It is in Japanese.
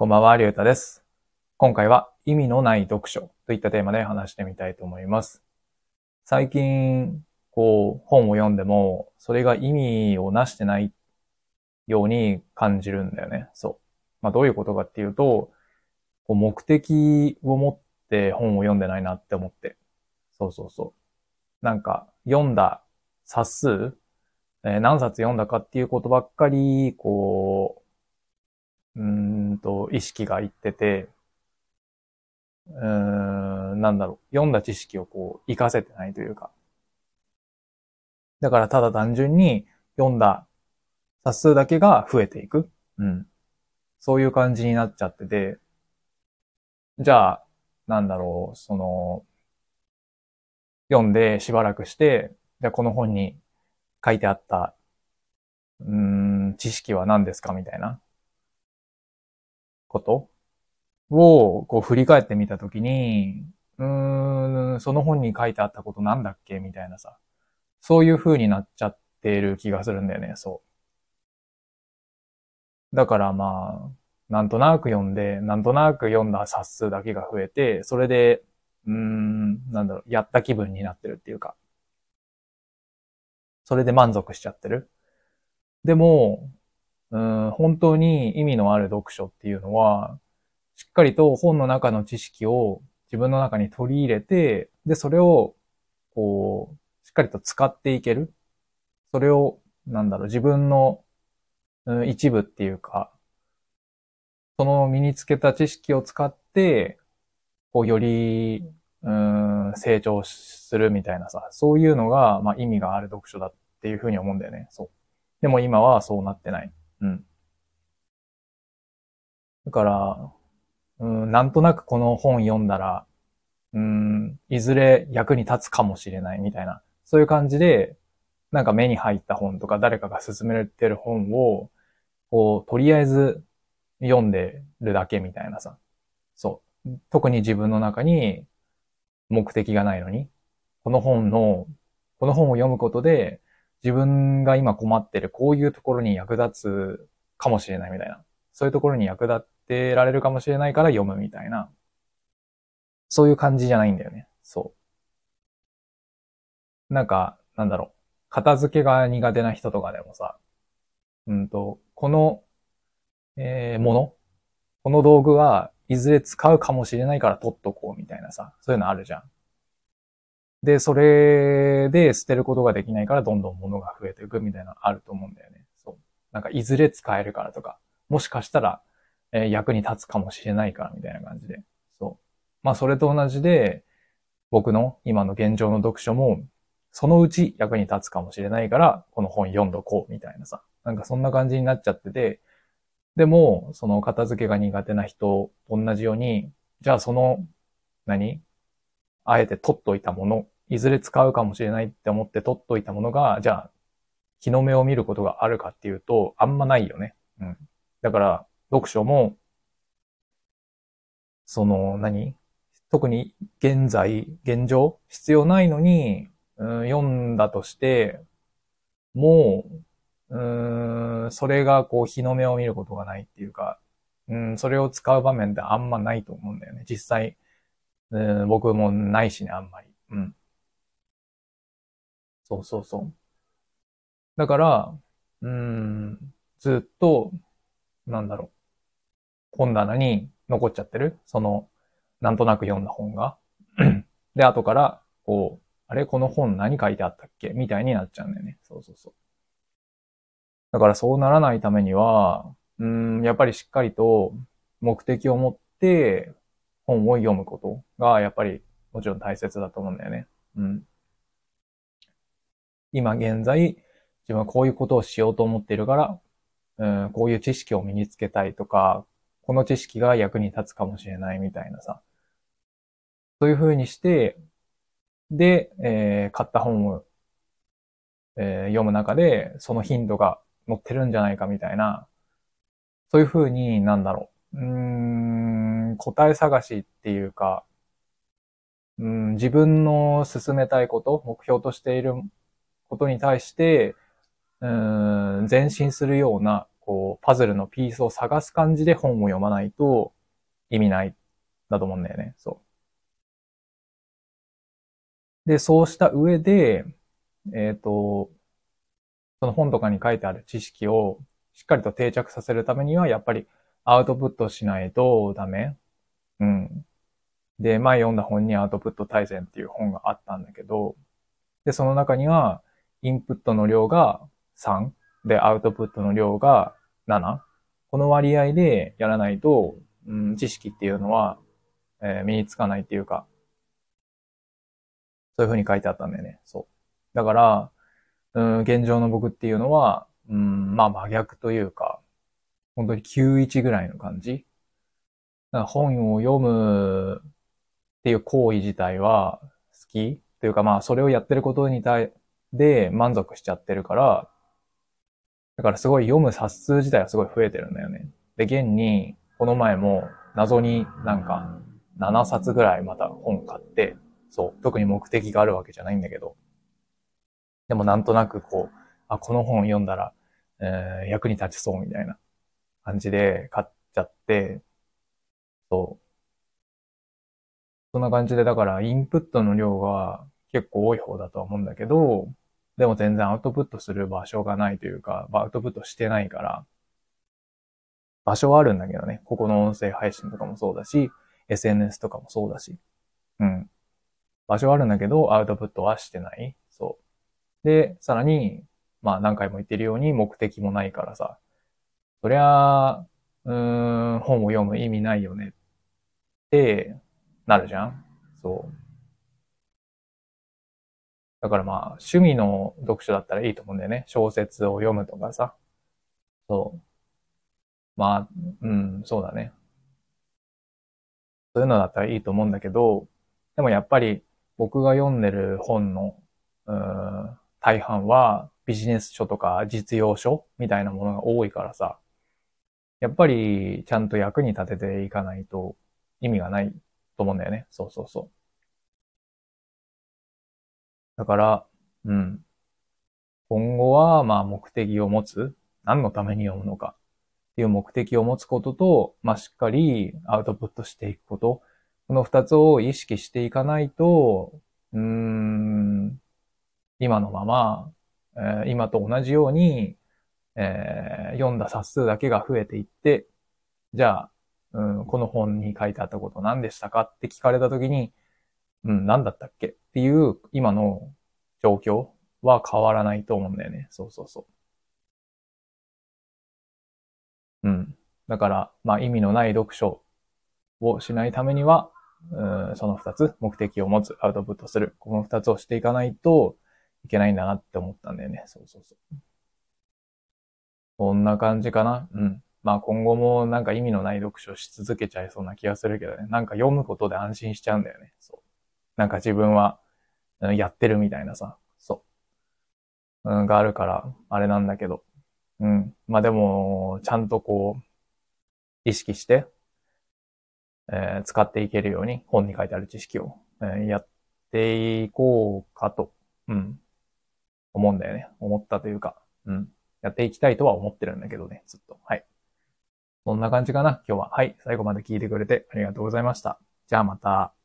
こんばんは、りゅうたです。今回は意味のない読書といったテーマで話してみたいと思います。最近、こう、本を読んでも、それが意味をなしてないように感じるんだよね。そう。まあ、どういうことかっていうと、こう目的を持って本を読んでないなって思って。そうそうそう。なんか、読んだ冊数、えー何冊読んだかっていうことばっかり、こう、うんと、意識がいってて、うん、なんだろう、読んだ知識をこう、活かせてないというか。だからただ単純に読んだ冊数だけが増えていく。うん。そういう感じになっちゃってて、じゃあ、なんだろう、その、読んでしばらくして、じゃあこの本に書いてあった、うん、知識は何ですかみたいなことを、こう振り返ってみたときに、うーん、その本に書いてあったことなんだっけ？みたいなさ。そういう風になっちゃってる気がするんだよね、そう。だからまあ、なんとなく読んで、なんとなく読んだ冊数だけが増えて、それで、うーん、なんだろう、やった気分になってるっていうか。それで満足しちゃってる。でも、うん、本当に意味のある読書っていうのは、しっかりと本の中の知識を自分の中に取り入れて、で、それを、こう、しっかりと使っていける。それを、なんだろう、自分の、うん一部っていうか、その身につけた知識を使って、こう、より、うん、成長するみたいなさ、そういうのが、まあ、意味がある読書だっていうふうに思うんだよね。そう。でも今はそうなってない。うん。だから、うん、なんとなくこの本読んだら、うん、いずれ役に立つかもしれないみたいな、そういう感じで、なんか目に入った本とか誰かが勧められてる本を、こう、とりあえず読んでるだけみたいなさ。そう。特に自分の中に目的がないのに、この本の、この本を読むことで、自分が今困ってるこういうところに役立つかもしれないみたいな。そういうところに役立ってられるかもしれないから読むみたいな。そういう感じじゃないんだよね。そう。なんか、なんだろう。片付けが苦手な人とかでもさ、うんと、この、えーもの？この道具はいずれ使うかもしれないから取っとこうみたいなさ、そういうのあるじゃん。で、それで捨てることができないからどんどん物が増えていくみたいなのあると思うんだよね。そう。なんかいずれ使えるからとか、もしかしたら、えー役に立つかもしれないからみたいな感じで。そう。まあそれと同じで、僕の今の現状の読書も、そのうち役に立つかもしれないから、この本読んどこうみたいなさ。なんかそんな感じになっちゃってて、でも、その片付けが苦手な人と同じように、じゃあその、何？あえて取っといたもの、いずれ使うかもしれないって思って取っといたものが、じゃあ、日の目を見ることがあるかっていうと、あんまないよね。うん。だから、読書も、その何、特に現在、現状、必要ないのに、うん、読んだとして、もう、うーん、それがこう日の目を見ることがないっていうか、うん、それを使う場面ってあんまないと思うんだよね。実際、うん、僕もないしね、あんまり。うん。そうそうそう。だから、うん、ずっと、なんだろう。本棚に残っちゃってるその、なんとなく読んだ本が。で、後から、こう、あれ？この本何書いてあったっけ？みたいになっちゃうんだよね。そうそうそう。だからそうならないためには、うん、やっぱりしっかりと目的を持って本を読むことが、やっぱりもちろん大切だと思うんだよね。うん。今現在、自分はこういうことをしようと思っているから、うん、こういう知識を身につけたいとか、この知識が役に立つかもしれないみたいなさ。そういう風にして、で、えー買った本を、えー読む中で、その頻度が載ってるんじゃないかみたいな、そういう風に、なんだろう。うーん、答え探しっていうか、うん、自分の進めたいこと、目標としていることに対して、うん、前進するような、こう、パズルのピースを探す感じで本を読まないと意味ない、だと思うんだよね。そう。で、そうした上で、えっ、ー、と、その本とかに書いてある知識をしっかりと定着させるためには、やっぱりアウトプットしないとダメ。うん。で、前読んだ本にアウトプット大全っていう本があったんだけど、で、その中には、インプットの量が3、で、アウトプットの量が7。この割合でやらないと、うん、知識っていうのは、えー、身につかないっていうか、そういう風に書いてあったんだよね。そう。だから、うん、現状の僕っていうのは、うん、まあ真逆というか、本当に91ぐらいの感じ？だから本を読むっていう行為自体は好き？というかまあそれをやってることに対で満足しちゃってるから、だからすごい読む冊数自体はすごい増えてるんだよね。で、現に、この前も謎になんか7冊ぐらいまた本買って、そう、特に目的があるわけじゃないんだけど、でもなんとなくこう、あ、この本読んだら、えー、役に立ちそうみたいな感じで買っちゃって、そう。そんな感じで、だからインプットの量が結構多い方だとは思うんだけど、でも全然アウトプットする場所がないというか、アウトプットしてないから、場所はあるんだけどね、ここの音声配信とかもそうだし、SNS とかもそうだし、うん。場所はあるんだけど、アウトプットはしてない。そう。で、さらに、まあ何回も言ってるように目的もないからさ、そりゃ、うん、本を読む意味ないよねってなるじゃんそう。だからまあ、趣味の読書だったらいいと思うんだよね。小説を読むとかさ。そう。まあ、うん、そうだね。そういうのだったらいいと思うんだけど、でもやっぱり僕が読んでる本の、うん、大半はビジネス書とか実用書みたいなものが多いからさ、やっぱりちゃんと役に立てていかないと意味がないと思うんだよね。そうそうそう。だから、うん。今後は、まあ目的を持つ。何のために読むのかっていう目的を持つことと、まあしっかりアウトプットしていくこと。この二つを意識していかないと、うーん、今のまま、えー、今と同じように、えー、読んだ冊数だけが増えていって、じゃあ、うん、この本に書いてあったこと何でしたかって聞かれたときに、うん、何だったっけっていう今の状況は変わらないと思うんだよね。そうそうそう。うん。だから、まあ意味のない読書をしないためには、うん、その二つ、目的を持つ、アウトプットする。この二つをしていかないといけないんだなって思ったんだよね。そうそうそう。こんな感じかな？うん。まあ今後もなんか意味のない読書し続けちゃいそうな気がするけどね。なんか読むことで安心しちゃうんだよね。そう。なんか自分はやってるみたいなさ、そう、うん、があるから、あれなんだけど。うん。まあでも、ちゃんとこう、意識して、えー、使っていけるように、本に書いてある知識を、えー、やっていこうかと、うん、思うんだよね。思ったというか、うん。やっていきたいとは思ってるんだけどね、ずっと。はい。そんな感じかな、今日は。はい。最後まで聞いてくれてありがとうございました。じゃあまた。